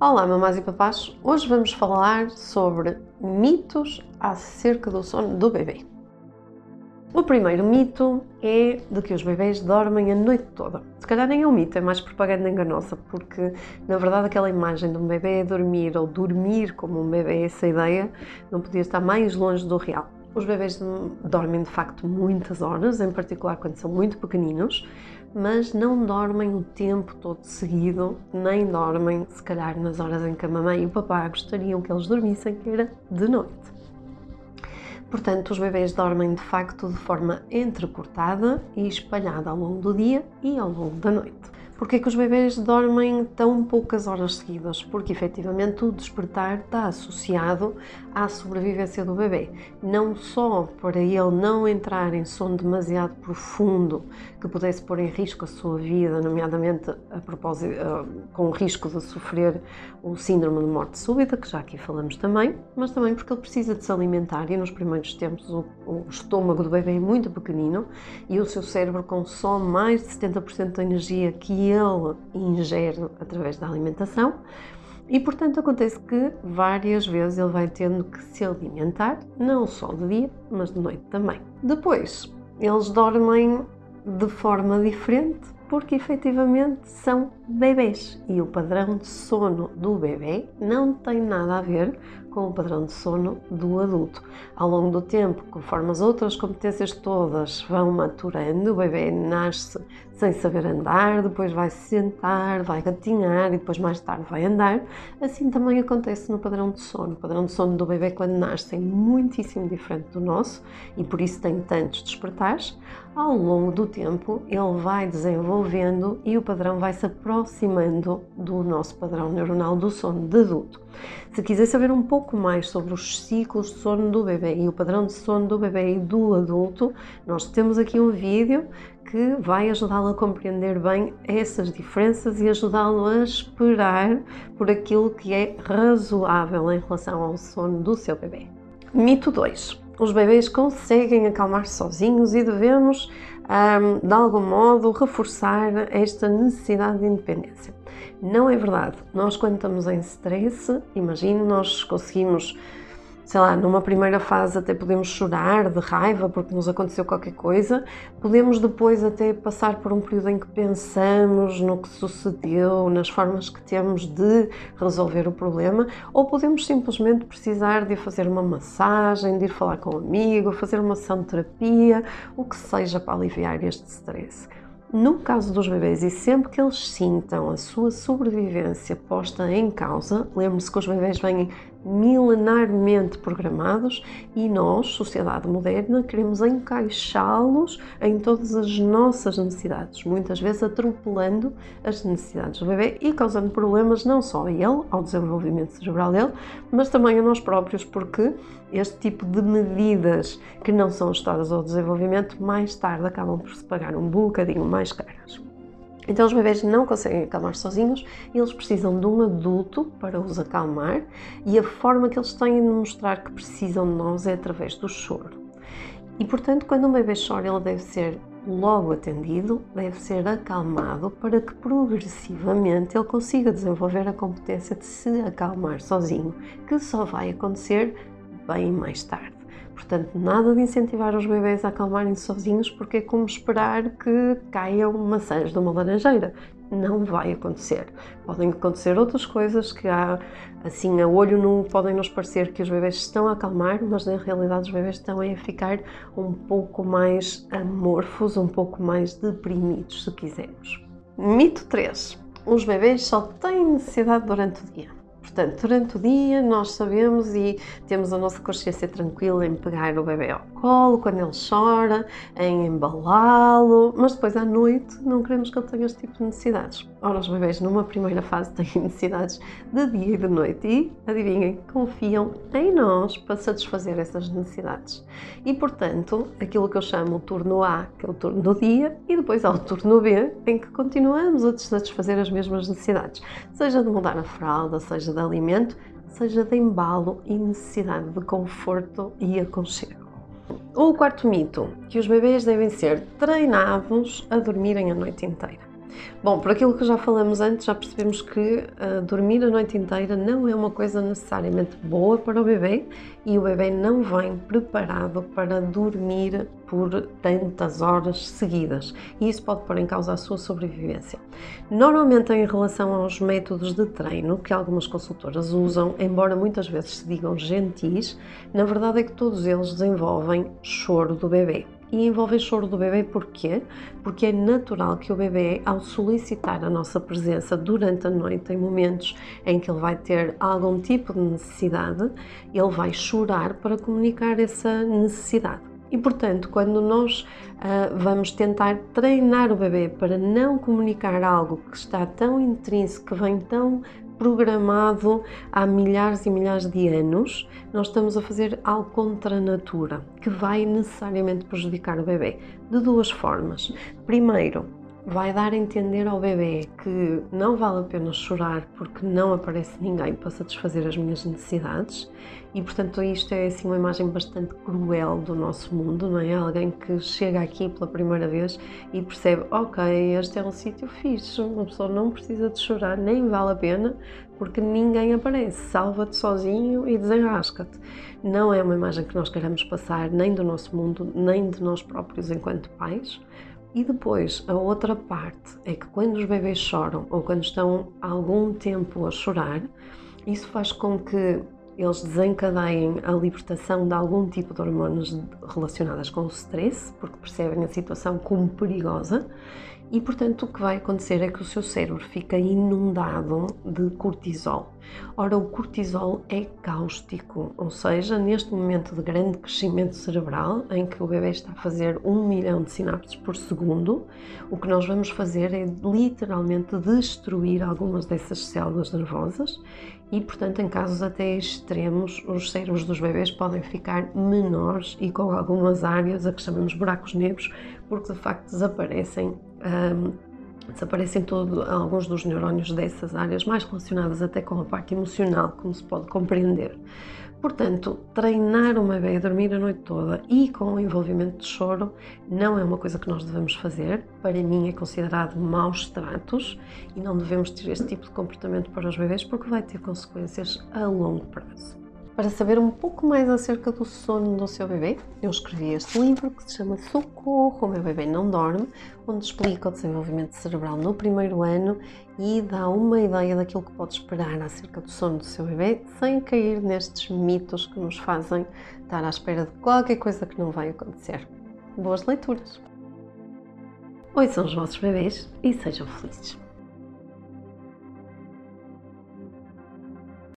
Olá, mamás e papás! Hoje vamos falar sobre mitos acerca do sono do bebê. O primeiro mito é de que os bebês dormem a noite toda. Se calhar nem é um mito, é mais propaganda enganosa, porque na verdade aquela imagem de um bebê dormir ou dormir como um bebê, essa ideia, não podia estar mais longe do real. Os bebês dormem de facto muitas horas, em particular quando são muito pequeninos, mas não dormem o tempo todo seguido, nem dormem, se calhar, nas horas em que a mamãe e o papá gostariam que eles dormissem, que era de noite. Portanto, os bebês dormem de facto de forma entrecortada e espalhada ao longo do dia e ao longo da noite. Porquê que os bebês dormem tão poucas horas seguidas? Porque efetivamente o despertar está associado à sobrevivência do bebê. Não só para ele não entrar em sono demasiado profundo que pudesse pôr em risco a sua vida, nomeadamente a propósito, uh, com o risco de sofrer o síndrome de morte súbita, que já aqui falamos também, mas também porque ele precisa de se alimentar e nos primeiros tempos o, o estômago do bebê é muito pequenino e o seu cérebro consome mais de 70% da energia que ele ingere através da alimentação. E portanto acontece que várias vezes ele vai tendo que se alimentar, não só de dia, mas de noite também. Depois, eles dormem de forma diferente porque efetivamente são bebês e o padrão de sono do bebê não tem nada a ver com o padrão de sono do adulto. Ao longo do tempo, conforme as outras competências todas vão maturando, o bebê nasce sem saber andar, depois vai se sentar, vai gatinhar e depois mais tarde vai andar. Assim também acontece no padrão de sono. O padrão de sono do bebê quando nasce é muitíssimo diferente do nosso e por isso tem tantos despertares. Ao longo do tempo, ele vai desenvolvendo e o padrão vai se aproximando do nosso padrão neuronal do sono de adulto. Se quiser saber um pouco mais sobre os ciclos de sono do bebê e o padrão de sono do bebê e do adulto, nós temos aqui um vídeo que vai ajudá-lo a compreender bem essas diferenças e ajudá-lo a esperar por aquilo que é razoável em relação ao sono do seu bebê. Mito 2. Os bebês conseguem acalmar-se sozinhos e devemos, de algum modo, reforçar esta necessidade de independência. Não é verdade. Nós, quando estamos em stress, imagino, nós conseguimos sei lá, numa primeira fase até podemos chorar de raiva porque nos aconteceu qualquer coisa, podemos depois até passar por um período em que pensamos no que sucedeu, nas formas que temos de resolver o problema, ou podemos simplesmente precisar de fazer uma massagem, de ir falar com um amigo, fazer uma sessão de terapia, o que seja para aliviar este stress. No caso dos bebês, e sempre que eles sintam a sua sobrevivência posta em causa, lembre-se que os bebês vêm milenarmente programados e nós, sociedade moderna, queremos encaixá-los em todas as nossas necessidades, muitas vezes atropelando as necessidades do bebê e causando problemas não só a ele, ao desenvolvimento cerebral dele, mas também a nós próprios, porque este tipo de medidas que não são ajustadas ao desenvolvimento mais tarde acabam por se pagar um bocadinho mais caras. Então os bebês não conseguem acalmar sozinhos e eles precisam de um adulto para os acalmar e a forma que eles têm de mostrar que precisam de nós é através do choro. E portanto, quando um bebê chora, ele deve ser logo atendido, deve ser acalmado para que progressivamente ele consiga desenvolver a competência de se acalmar sozinho, que só vai acontecer bem mais tarde. Portanto, nada de incentivar os bebês a acalmarem-se sozinhos, porque é como esperar que caiam maçãs de uma laranjeira. Não vai acontecer. Podem acontecer outras coisas que há, assim, a olho nu, podem nos parecer que os bebês estão a acalmar, mas na realidade os bebês estão a ficar um pouco mais amorfos, um pouco mais deprimidos, se quisermos. Mito 3. Os bebês só têm necessidade durante o dia. Portanto, durante o dia nós sabemos e temos a nossa consciência tranquila em pegar o bebê ao colo quando ele chora, em embalá-lo, mas depois à noite não queremos que ele tenha este tipo de necessidades. Os bebês numa primeira fase têm necessidades de dia e de noite e, adivinhem, confiam em nós para satisfazer essas necessidades. E, portanto, aquilo que eu chamo o turno A, que é o turno do dia, e depois há o turno B, em que continuamos a satisfazer as mesmas necessidades, seja de mudar a fralda, seja de alimento, seja de embalo e necessidade de conforto e aconchego. O quarto mito, que os bebês devem ser treinados a dormirem a noite inteira. Bom, por aquilo que já falamos antes, já percebemos que uh, dormir a noite inteira não é uma coisa necessariamente boa para o bebê e o bebê não vem preparado para dormir por tantas horas seguidas e isso pode pôr em causa a sua sobrevivência. Normalmente, em relação aos métodos de treino que algumas consultoras usam, embora muitas vezes se digam gentis, na verdade é que todos eles desenvolvem choro do bebê e envolve choro do bebê porquê? Porque é natural que o bebê, ao solicitar a nossa presença durante a noite, em momentos em que ele vai ter algum tipo de necessidade, ele vai chorar para comunicar essa necessidade. E portanto, quando nós uh, vamos tentar treinar o bebê para não comunicar algo que está tão intrínseco, que vem tão programado há milhares e milhares de anos, nós estamos a fazer algo contra a natura, que vai necessariamente prejudicar o bebê. De duas formas. Primeiro, vai dar a entender ao bebê que não vale a pena chorar porque não aparece ninguém para satisfazer as minhas necessidades e portanto isto é assim uma imagem bastante cruel do nosso mundo, não é? Alguém que chega aqui pela primeira vez e percebe, ok, este é um sítio fixe, uma pessoa não precisa de chorar, nem vale a pena porque ninguém aparece, salva-te sozinho e desenrasca-te. Não é uma imagem que nós queremos passar nem do nosso mundo, nem de nós próprios enquanto pais. E depois, a outra parte é que quando os bebês choram ou quando estão algum tempo a chorar, isso faz com que eles desencadeiem a libertação de algum tipo de hormonas relacionadas com o stress, porque percebem a situação como perigosa e, portanto, o que vai acontecer é que o seu cérebro fica inundado de cortisol. Ora, o cortisol é cáustico, ou seja, neste momento de grande crescimento cerebral, em que o bebê está a fazer um milhão de sinapses por segundo, o que nós vamos fazer é literalmente destruir algumas dessas células nervosas e, portanto, em casos até extremos, os cérebros dos bebês podem ficar menores e com algumas áreas a que chamamos buracos negros, porque de facto desaparecem. Um, desaparecem todo, alguns dos neurónios dessas áreas, mais relacionadas até com a parte emocional, como se pode compreender. Portanto, treinar uma bebê a dormir a noite toda e com o envolvimento de choro não é uma coisa que nós devemos fazer. Para mim é considerado maus tratos e não devemos ter este tipo de comportamento para os bebês porque vai ter consequências a longo prazo. Para saber um pouco mais acerca do sono do seu bebê, eu escrevi este livro que se chama Socorro, o meu bebê não dorme, onde explica o desenvolvimento cerebral no primeiro ano e dá uma ideia daquilo que pode esperar acerca do sono do seu bebê, sem cair nestes mitos que nos fazem estar à espera de qualquer coisa que não vai acontecer. Boas leituras! Oi, são os vossos bebês e sejam felizes!